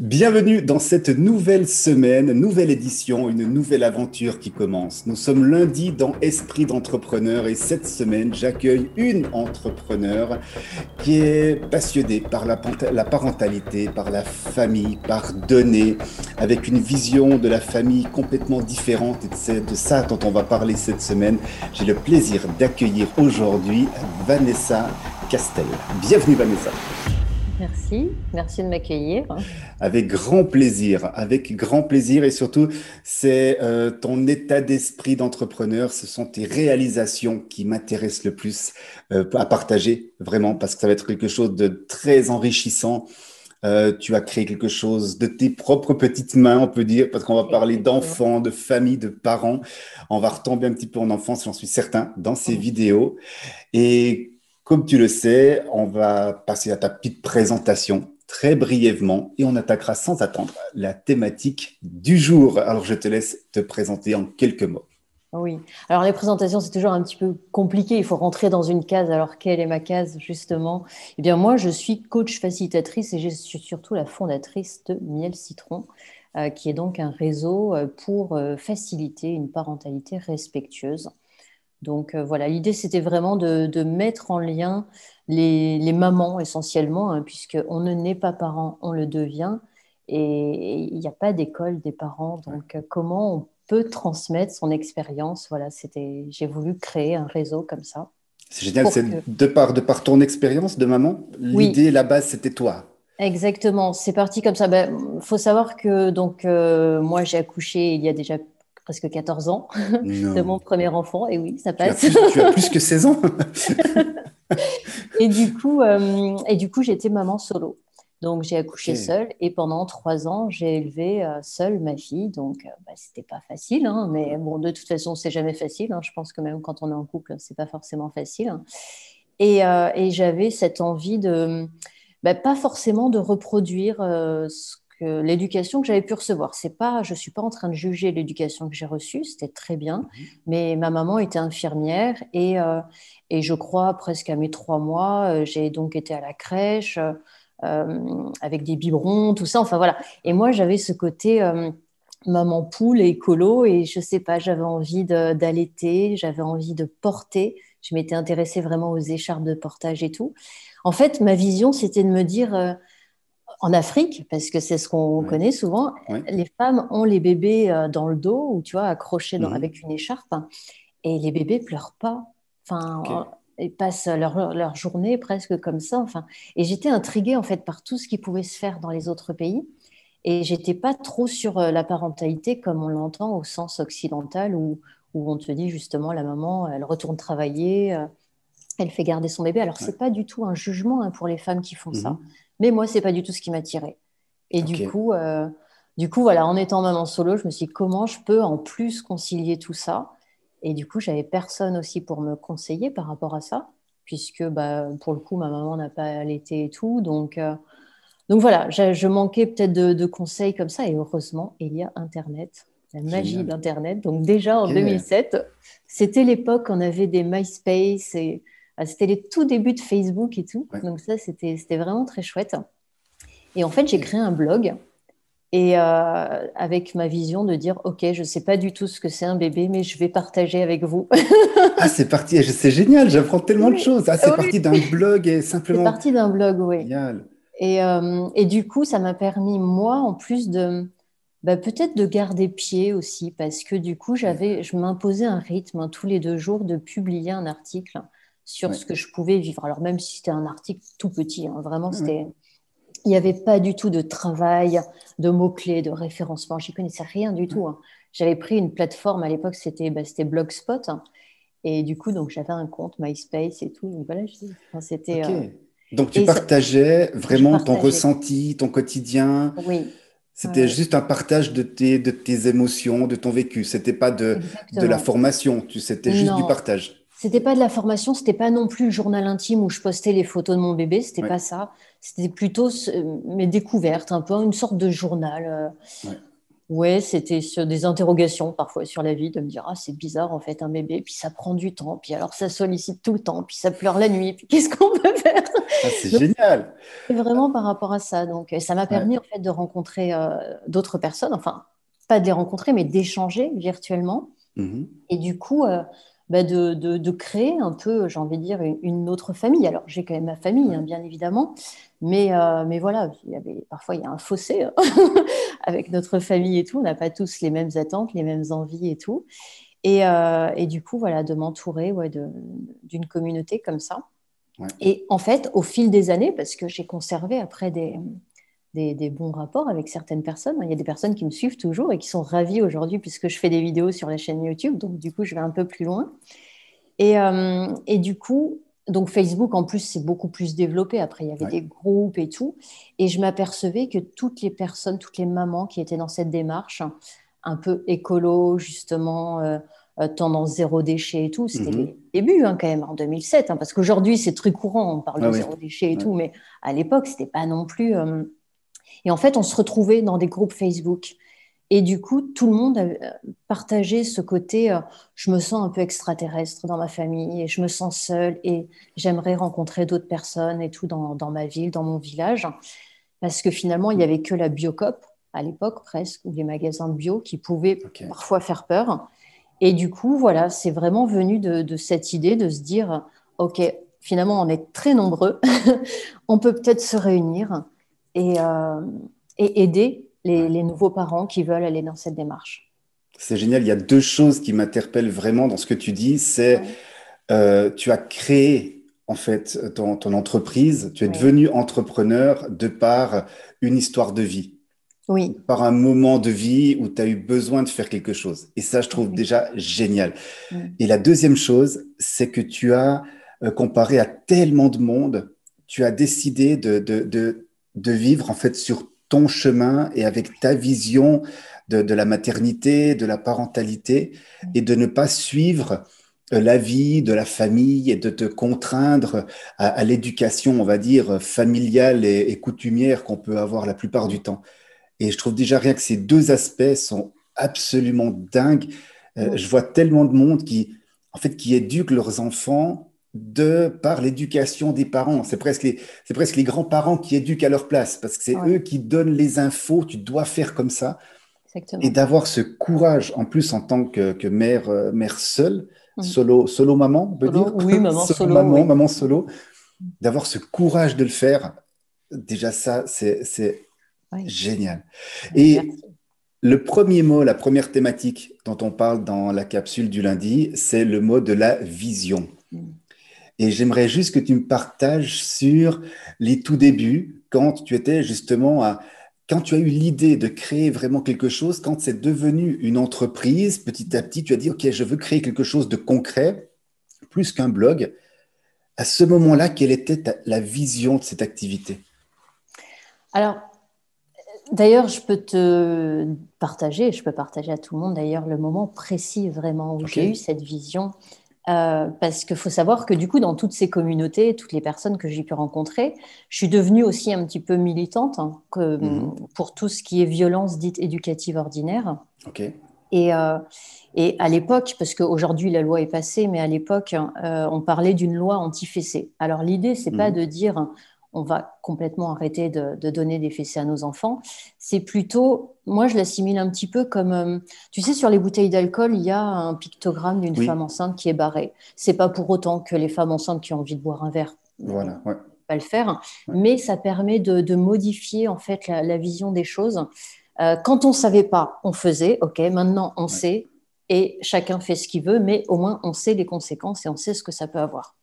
Bienvenue dans cette nouvelle semaine, nouvelle édition, une nouvelle aventure qui commence. Nous sommes lundi dans Esprit d'entrepreneur et cette semaine, j'accueille une entrepreneur qui est passionnée par la, parentalité, par la famille, par donner, avec une vision de la famille complètement différente et c'est de ça dont on va parler cette semaine. J'ai le plaisir d'accueillir aujourd'hui Vanessa Castel. Bienvenue Vanessa. Merci, merci de m'accueillir. Avec grand plaisir, avec grand plaisir et surtout, c'est euh, ton état d'esprit d'entrepreneur, ce sont tes réalisations qui m'intéressent le plus euh, à partager, vraiment, parce que ça va être quelque chose de très enrichissant. Euh, tu as créé quelque chose de tes propres petites mains, on peut dire, parce qu'on va parler d'enfants, de famille, de parents. On va retomber un petit peu en enfance, j'en suis certain, dans ces vidéos. Et comme tu le sais, on va passer à ta petite présentation très brièvement et on attaquera sans attendre la thématique du jour. Alors je te laisse te présenter en quelques mots. Oui, alors les présentations, c'est toujours un petit peu compliqué. Il faut rentrer dans une case. Alors, quelle est ma case, justement? Eh bien, moi, je suis coach facilitatrice et je suis surtout la fondatrice de Miel Citron, euh, qui est donc un réseau euh, pour euh, faciliter une parentalité respectueuse. Donc euh, voilà, l'idée c'était vraiment de, mettre en lien les, mamans essentiellement, hein, puisqu'on ne naît pas parent, on le devient. Et il n'y a pas d'école des parents. Donc euh, comment on peut transmettre son expérience? Voilà, c'était, j'ai voulu créer un réseau comme ça. C'est génial, c'est de, par, de par ton expérience de maman, l'idée, la base, c'était toi. Exactement, c'est parti comme ça. Il ben, faut savoir que donc euh, moi j'ai accouché il y a déjà presque 14 ans de mon premier enfant. Et oui, ça passe. Tu as plus, que 16 ans. et du coup, euh, et du coup, j'étais maman solo. Donc j'ai accouché seule et pendant trois ans j'ai élevé euh, seule ma fille. Donc euh, bah, c'était pas facile, hein, mais bon de toute façon c'est jamais facile. Hein. Je pense que même quand on est en couple c'est pas forcément facile. Hein. Et, et j'avais cette envie de, bah, pas forcément de reproduire ce l'éducation que j'avais pu recevoir. C'est pas, je suis pas en train de juger l'éducation que j'ai reçue, c'était très bien, mhm. mais ma maman était infirmière et, euh, et je crois presque à mes trois mois, euh, j'ai donc été à la crèche euh, avec des biberons, tout ça. Enfin voilà. Et moi j'avais ce côté maman poule et écolo et je sais pas, j'avais envie d'allaiter, j'avais envie de porter. Je m'étais intéressée vraiment aux écharpes de portage et tout. En fait, ma vision, c'était de me dire en Afrique, parce que c'est ce qu'on connaît souvent, les femmes ont les bébés euh, dans le dos ou tu vois accrochés mhm. avec une écharpe, et les bébés pleurent pas. Enfin, ils passent leur, leur, journée presque comme ça. Enfin, et j'étais intriguée en fait par tout ce qui pouvait se faire dans les autres pays. Et j'étais pas trop sur euh, la parentalité comme on l'entend au sens occidental où, où on te dit justement la maman, elle retourne travailler, euh, elle fait garder son bébé. Alors c'est pas du tout un jugement hein, pour les femmes qui font ça. Mais moi, c'est pas du tout ce qui m'attirait. Et du coup, euh, du coup, voilà, en étant maman solo, je me suis dit comment je peux en plus concilier tout ça? Et du coup, j'avais personne aussi pour me conseiller par rapport à ça, puisque bah, pour le coup, ma maman n'a pas allaité et tout. Donc, euh, donc voilà, je, manquais peut-être de, conseils comme ça. Et heureusement, il y a Internet, la magie d'Internet. Donc déjà en 2007, c'était l'époque on avait des MySpace et c'était les tout débuts de Facebook et tout. Donc ça, c'était vraiment très chouette. Et en fait, j'ai créé un blog et euh, avec ma vision de dire, OK, je ne sais pas du tout ce que c'est un bébé, mais je vais partager avec vous. ah, c'est parti, c'est génial, j'apprends tellement de choses. Ah, c'est parti d'un blog et simplement... C'est parti d'un blog, oui. Génial. Et, euh, et, du coup, ça m'a permis, moi, en plus de... Bah, peut-être de garder pied aussi, parce que du coup, j'avais, je m'imposais un rythme hein, tous les deux jours de publier un article sur ce que je pouvais vivre. Alors même si c'était un article tout petit, hein, vraiment, c'était... Il n'y avait pas du tout de travail, de mots-clés, de référencement. J'y connaissais rien du tout. Hein. J'avais pris une plateforme à l'époque, c'était bah, Blogspot. Hein. et du coup, donc j'avais un compte MySpace et tout. Donc voilà, c'était. Euh, donc tu partageais vraiment ton ressenti, ton quotidien. Oui. C'était juste un partage de tes, de tes émotions, de ton vécu. C'était pas de, de la formation. C'était juste du partage. C'était pas de la formation, c'était pas non plus le journal intime où je postais les photos de mon bébé, c'était pas ça. C'était plutôt mes découvertes, un peu une sorte de journal. Euh. Ouais, c'était sur des interrogations parfois sur la vie, de me dire ah c'est bizarre en fait un bébé, puis ça prend du temps, puis alors ça sollicite tout le temps, puis ça pleure la nuit, puis qu'est-ce qu'on peut faire? Ah, C'est génial. C'est vraiment par rapport à ça. Donc ça m'a permis en fait de rencontrer euh, d'autres personnes, enfin pas de les rencontrer, mais d'échanger virtuellement. Mmh Et du coup, euh, bah, de, de, créer un peu, j'ai envie de dire, une, autre famille. Alors, j'ai quand même ma famille, hein, bien évidemment, mais, euh, mais voilà, il y avait, parfois il y a un fossé hein, avec notre famille et tout. On n'a pas tous les mêmes attentes, les mêmes envies et tout. Et, euh, et du coup, voilà, de m'entourer ouais, d'une communauté comme ça. Et en fait, au fil des années, parce que j'ai conservé après des, des, bons rapports avec certaines personnes. Il y a des personnes qui me suivent toujours et qui sont ravies aujourd'hui puisque je fais des vidéos sur la chaîne YouTube. Donc, du coup, je vais un peu plus loin. Et, euh, et du coup, donc Facebook, en plus, c'est beaucoup plus développé. Après, il y avait des groupes et tout. Et je m'apercevais que toutes les personnes, toutes les mamans qui étaient dans cette démarche, un peu écolo, justement, euh, euh, tendance zéro déchet et tout, c'était mhm. les débuts hein, quand même, en 2007. Hein, parce qu'aujourd'hui, c'est très courant, on parle de zéro déchet et tout. Mais à l'époque, c'était pas non plus... Et en fait, on se retrouvait dans des groupes Facebook. Et du coup, tout le monde a partagé ce côté euh, je me sens un peu extraterrestre dans ma famille et je me sens seule et j'aimerais rencontrer d'autres personnes et tout dans, ma ville, dans mon village. Parce que finalement, il n'y avait que la Biocop à l'époque presque, ou les magasins bio qui pouvaient parfois faire peur. Et du coup, voilà, c'est vraiment venu de, de, cette idée de se dire ok, finalement, on est très nombreux, on peut peut-être se réunir euh, et, aider les, nouveaux parents qui veulent aller dans cette démarche. C'est génial. Il y a deux choses qui m'interpellent vraiment dans ce que tu dis. C'est euh, tu as créé en fait ton, entreprise. Tu es devenu entrepreneur de par une histoire de vie. Oui. Par un moment de vie où tu as eu besoin de faire quelque chose. Et ça, je trouve déjà génial. Et la deuxième chose, c'est que tu as, euh, comparé à tellement de monde, tu as décidé de, de de vivre en fait sur ton chemin et avec ta vision de, la maternité, de la parentalité, et de ne pas suivre euh, la vie de la famille et de te contraindre à, l'éducation, on va dire, familiale et, coutumière qu'on peut avoir la plupart du temps. Et je trouve déjà rien que ces deux aspects sont absolument dingues. Euh, je vois tellement de monde qui, en fait, qui éduquent leurs enfants de par l'éducation des parents. C'est presque les, c'est presque les grands-parents qui éduquent à leur place parce que c'est eux qui donnent les infos. Tu dois faire comme ça. Et d'avoir ce courage, en plus en tant que, mère, euh, mère seule, mmh. solo, solo maman, on peut dire? Oui, maman solo. maman, maman solo. D'avoir ce courage de le faire, déjà ça, c'est, c'est génial. Et le premier mot, la première thématique dont on parle dans la capsule du lundi, c'est le mot de la vision. Et j'aimerais juste que tu me partages sur les tout débuts, quand tu étais justement à, quand tu as eu l'idée de créer vraiment quelque chose, quand c'est devenu une entreprise, petit à petit, tu as dit, OK, je veux créer quelque chose de concret, plus qu'un blog. À ce moment-là, quelle était la vision de cette activité? Alors, d'ailleurs, je peux te partager, je peux partager à tout le monde d'ailleurs le moment précis vraiment où j'ai eu cette vision. Euh, parce qu'il faut savoir que du coup, dans toutes ces communautés, toutes les personnes que j'ai pu rencontrer, je suis devenue aussi un petit peu militante hein, mhm. pour tout ce qui est violence dite éducative ordinaire. Et, euh, et, à l'époque, parce qu'aujourd'hui la loi est passée, mais à l'époque, euh, on parlait d'une loi anti-fessée. Alors l'idée, c'est pas mhm. de dire on va complètement arrêter de, donner des fessées à nos enfants. C'est plutôt, moi je l'assimile un petit peu comme, euh, tu sais, sur les bouteilles d'alcool, il y a un pictogramme d'une femme enceinte qui est barré. C'est pas pour autant que les femmes enceintes qui ont envie de boire un verre voilà, ouais. pas le faire, mais ça permet de, modifier en fait la, vision des choses. Euh, quand on savait pas, on faisait. Ok, maintenant on sait et chacun fait ce qu'il veut, mais au moins on sait les conséquences et on sait ce que ça peut avoir.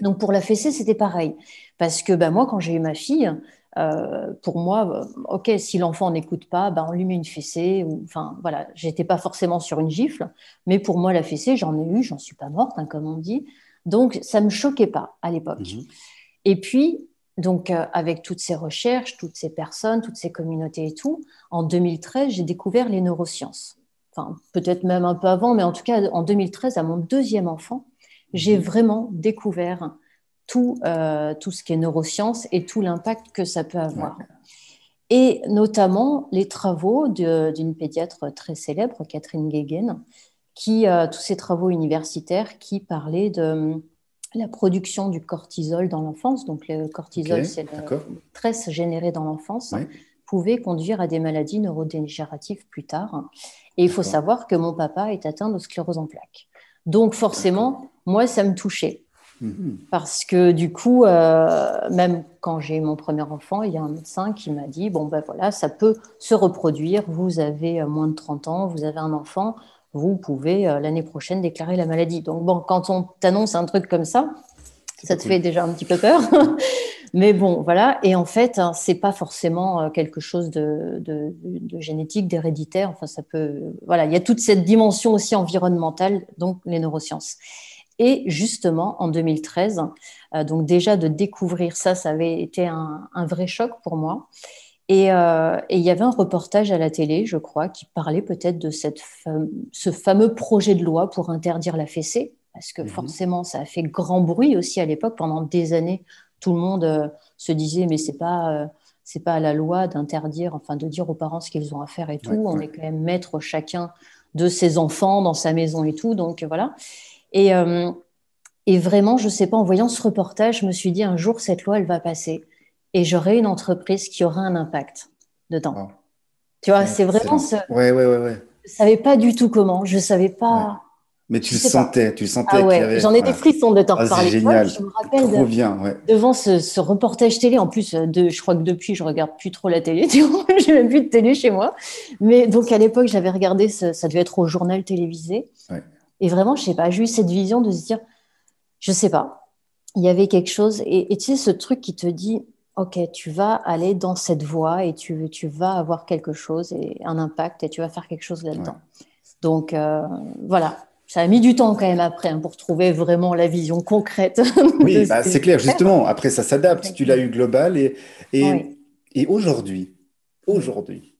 Donc pour la fessée, c'était pareil. Parce que bah, moi, quand j'ai eu ma fille, euh, pour moi, euh, ok, si l'enfant n'écoute pas, bah, on lui met une fessée. Ou, enfin, voilà, j'étais pas forcément sur une gifle, mais pour moi, la fessée, j'en ai eu, j'en suis pas morte, hein, comme on dit. Donc, ça me choquait pas à l'époque. Mhm. Et puis, donc, euh, avec toutes ces recherches, toutes ces personnes, toutes ces communautés et tout, en 2013, j'ai découvert les neurosciences. Enfin, peut-être même un peu avant, mais en tout cas, en 2013, à mon deuxième enfant, j'ai vraiment découvert tout, euh, tout ce qui est neurosciences et tout l'impact que ça peut avoir. et notamment les travaux d'une pédiatre très célèbre, Catherine Guéguen, qui, euh, tous ces travaux universitaires qui parlaient de la production du cortisol dans l'enfance. Donc, le cortisol, c'est le stress généré dans l'enfance, pouvait conduire à des maladies neurodégénératives plus tard. Et il faut savoir que mon papa est atteint de sclérose en plaques. Donc, forcément, moi, ça me touchait. Mhm. Parce que du coup, euh, même quand j'ai mon premier enfant, il y a un médecin qui m'a dit, bon ben voilà, ça peut se reproduire, vous avez euh, moins de 30 ans, vous avez un enfant, vous pouvez euh, l'année prochaine déclarer la maladie. Donc bon, quand on t'annonce un truc comme ça, ça te fait déjà un petit peu peur. Mais bon, voilà. Et en fait, hein, c'est pas forcément quelque chose de, génétique, d'héréditaire. Enfin, ça peut. Voilà, il y a toute cette dimension aussi environnementale, donc les neurosciences. Et justement, en 2013, euh, donc déjà de découvrir ça, ça avait été un, vrai choc pour moi. Euh, et, il y avait un reportage à la télé, je crois, qui parlait peut-être de cette ce fameux projet de loi pour interdire la fessée, parce que mhm. forcément, ça a fait grand bruit aussi à l'époque. Pendant des années, tout le monde euh, se disait, mais c'est pas euh, c'est pas à la loi d'interdire, enfin de dire aux parents ce qu'ils ont à faire et tout. On est quand même maître chacun de ses enfants dans sa maison et tout. Donc voilà. Et, et vraiment, je sais pas, en voyant ce reportage, je me suis dit un jour cette loi, elle va passer et j'aurai une entreprise qui aura un impact dedans. Tu vois, c'est vraiment ce. Ouais, ouais, ouais, ouais. Je savais pas du tout comment. Je savais pas. Mais tu le sentais, tu sentais. Ah ouais, j'en ai des frissons de t'en ah, parler. C'est génial. je me rappelle de, bien, ouais. devant ce, reportage télé. En plus, de, je crois que depuis, je regarde plus trop la télé. J'ai même plus de télé chez moi. Mais donc à l'époque, j'avais regardé. ça devait être au journal télévisé. Et vraiment, je sais pas. J'ai eu cette vision de se dire, je sais pas. Il y avait quelque chose. Et, et tu sais, ce truc qui te dit, ok, tu vas aller dans cette voie et tu, tu vas avoir quelque chose et un impact et tu vas faire quelque chose là-dedans. Donc euh, voilà, ça a mis du temps quand même après hein, pour trouver vraiment la vision concrète. Oui, bah, c'est clair, justement. Après, ça s'adapte. Tu l'as eu global et, et, et aujourd'hui, aujourd'hui,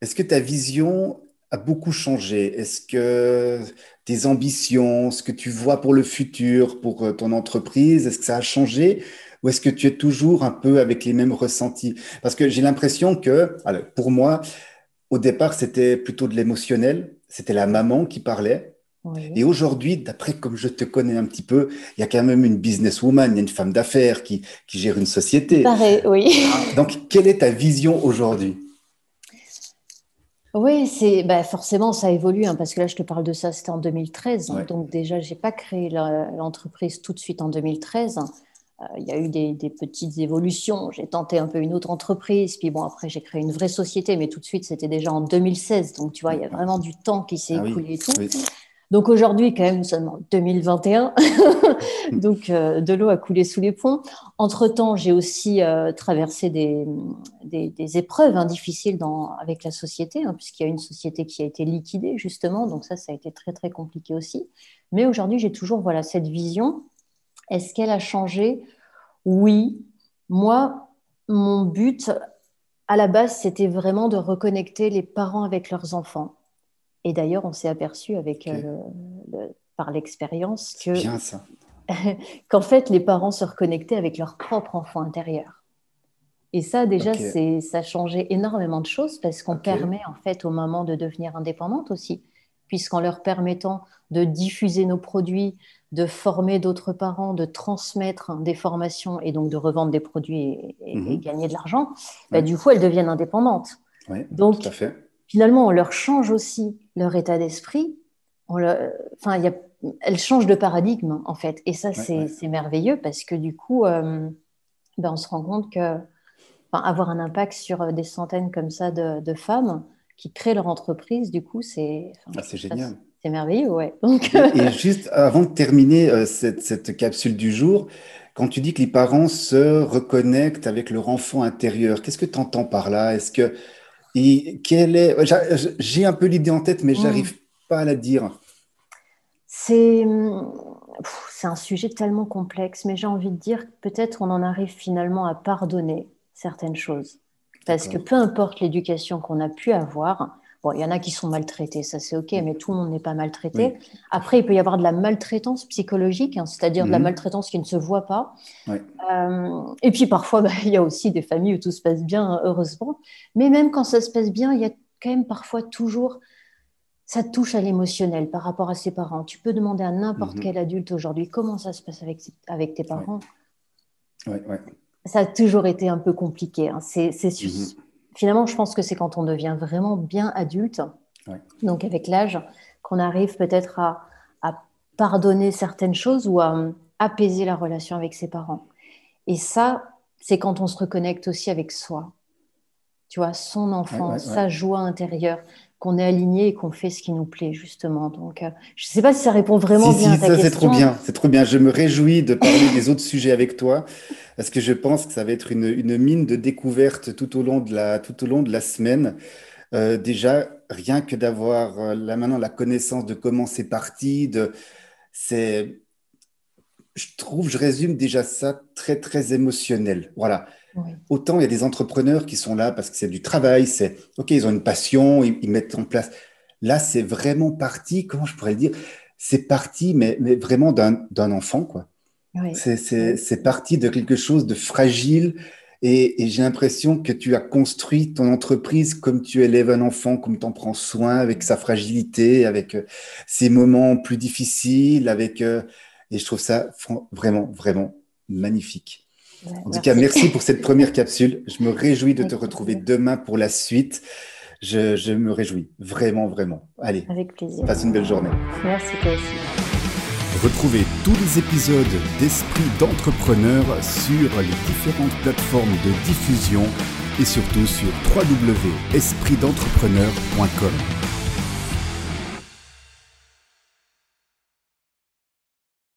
est-ce que ta vision a beaucoup changé? Est-ce que tes ambitions, ce que tu vois pour le futur, pour euh, ton entreprise, est-ce que ça a changé ou est-ce que tu es toujours un peu avec les mêmes ressentis? Parce que j'ai l'impression que, alors, pour moi, au départ, c'était plutôt de l'émotionnel, c'était la maman qui parlait. Et aujourd'hui, d'après comme je te connais un petit peu, il y a quand même une businesswoman, il y a une femme d'affaires qui, qui, gère une société. Pareil, oui. Donc, quelle est ta vision aujourd'hui? Oui, c'est bah forcément ça évolue hein, parce que là je te parle de ça, c'était en 2013. donc déjà, j'ai pas créé l'entreprise tout de suite en 2013. Euh, il y a eu des, petites évolutions. J'ai tenté un peu une autre entreprise, puis bon, après, j'ai créé une vraie société, mais tout de suite, c'était déjà en 2016. Donc, tu vois, il y a vraiment du temps qui s'est ah écoulé et tout. Donc, aujourd'hui, quand même, nous sommes en 2021. Donc, euh, de l'eau a coulé sous les ponts. Entre-temps, j'ai aussi euh, traversé des, des, épreuves hein, difficiles dans, avec la société, hein, puisqu'il y a une société qui a été liquidée, justement. Donc, ça, ça a été très, très compliqué aussi. Mais aujourd'hui, j'ai toujours voilà, cette vision est-ce qu'elle a changé? Oui. Moi, mon but, à la base, c'était vraiment de reconnecter les parents avec leurs enfants. Et d'ailleurs, on s'est aperçu avec, euh, par l'expérience que qu'en fait, les parents se reconnectaient avec leur propre enfant intérieur. Et ça, déjà, c'est ça a changé énormément de choses parce qu'on permet en fait aux mamans de devenir indépendantes aussi, puisqu'en leur permettant de diffuser nos produits, de former d'autres parents, de transmettre des formations et donc de revendre des produits et, mhm. gagner de l'argent, bah, du coup, elles deviennent indépendantes. donc, tout à fait. Finalement, on leur change aussi leur état d'esprit. Enfin, y elles changent de paradigme, en fait. Et ça, c'est merveilleux parce que du coup, euh, ben, on se rend compte que avoir un impact sur des centaines comme ça de, femmes qui créent leur entreprise, du coup, c'est ah, génial. C'est merveilleux, ouais. Donc... et, juste avant de terminer euh, cette, cette, capsule du jour, quand tu dis que les parents se reconnectent avec leur enfant intérieur, qu'est-ce que tu entends par là? Est-ce que et quelle est J'ai un peu l'idée en tête, mais je n'arrive mm. pas à la dire. C'est c'est un sujet tellement complexe, mais j'ai envie de dire que peut-être on en arrive finalement à pardonner certaines choses. Parce que peu importe l'éducation qu'on a pu avoir, Bon, il y en a qui sont maltraités, ça c'est ok, mais tout le monde n'est pas maltraité. Après, il peut y avoir de la maltraitance psychologique, hein, c'est-à-dire de la mhm. maltraitance qui ne se voit pas. Euh, et puis parfois, bah, il y a aussi des familles où tout se passe bien, heureusement. Mais même quand ça se passe bien, il y a quand même parfois toujours ça touche à l'émotionnel par rapport à ses parents. Tu peux demander à n'importe mhm. quel adulte aujourd'hui comment ça se passe avec, avec tes parents? Ouais. Ouais, Ça a toujours été un peu compliqué. Hein. C'est, mhm. Finalement, je pense que c'est quand on devient vraiment bien adulte, donc avec l'âge, qu'on arrive peut-être à, à, pardonner certaines choses ou à euh, apaiser la relation avec ses parents. Et ça, c'est quand on se reconnecte aussi avec soi. Tu vois, son enfant, sa joie intérieure qu'on est aligné et qu'on fait ce qui nous plaît justement. Donc, euh, je ne sais pas si ça répond vraiment bien à ta ça, C'est trop bien, c'est trop bien. Je me réjouis de parler des autres sujets avec toi parce que je pense que ça va être une, une mine de découverte tout au long de la, tout au long de la semaine. Euh, déjà, rien que d'avoir euh, là maintenant la connaissance de comment c'est parti, de, c'est, je trouve, je résume déjà ça très très émotionnel. Voilà. Autant il y a des entrepreneurs qui sont là parce que c'est du travail, c'est ok, ils ont une passion, ils, mettent en place. Là, c'est vraiment parti, comment je pourrais le dire? C'est parti, mais, mais vraiment d'un enfant, quoi. C'est parti de quelque chose de fragile. Et, j'ai l'impression que tu as construit ton entreprise comme tu élèves un enfant, comme tu en prends soin avec sa fragilité, avec euh, ses moments plus difficiles, avec euh, et je trouve ça vraiment vraiment magnifique en tout cas, merci pour cette première capsule. Je me réjouis de te retrouver demain pour la suite. Je, me réjouis, vraiment, vraiment. Allez, Avec plaisir. passe une belle journée. Merci toi aussi. Retrouvez tous les épisodes d'Esprit d'entrepreneur sur les différentes plateformes de diffusion et surtout sur www.espritdentrepreneur.com.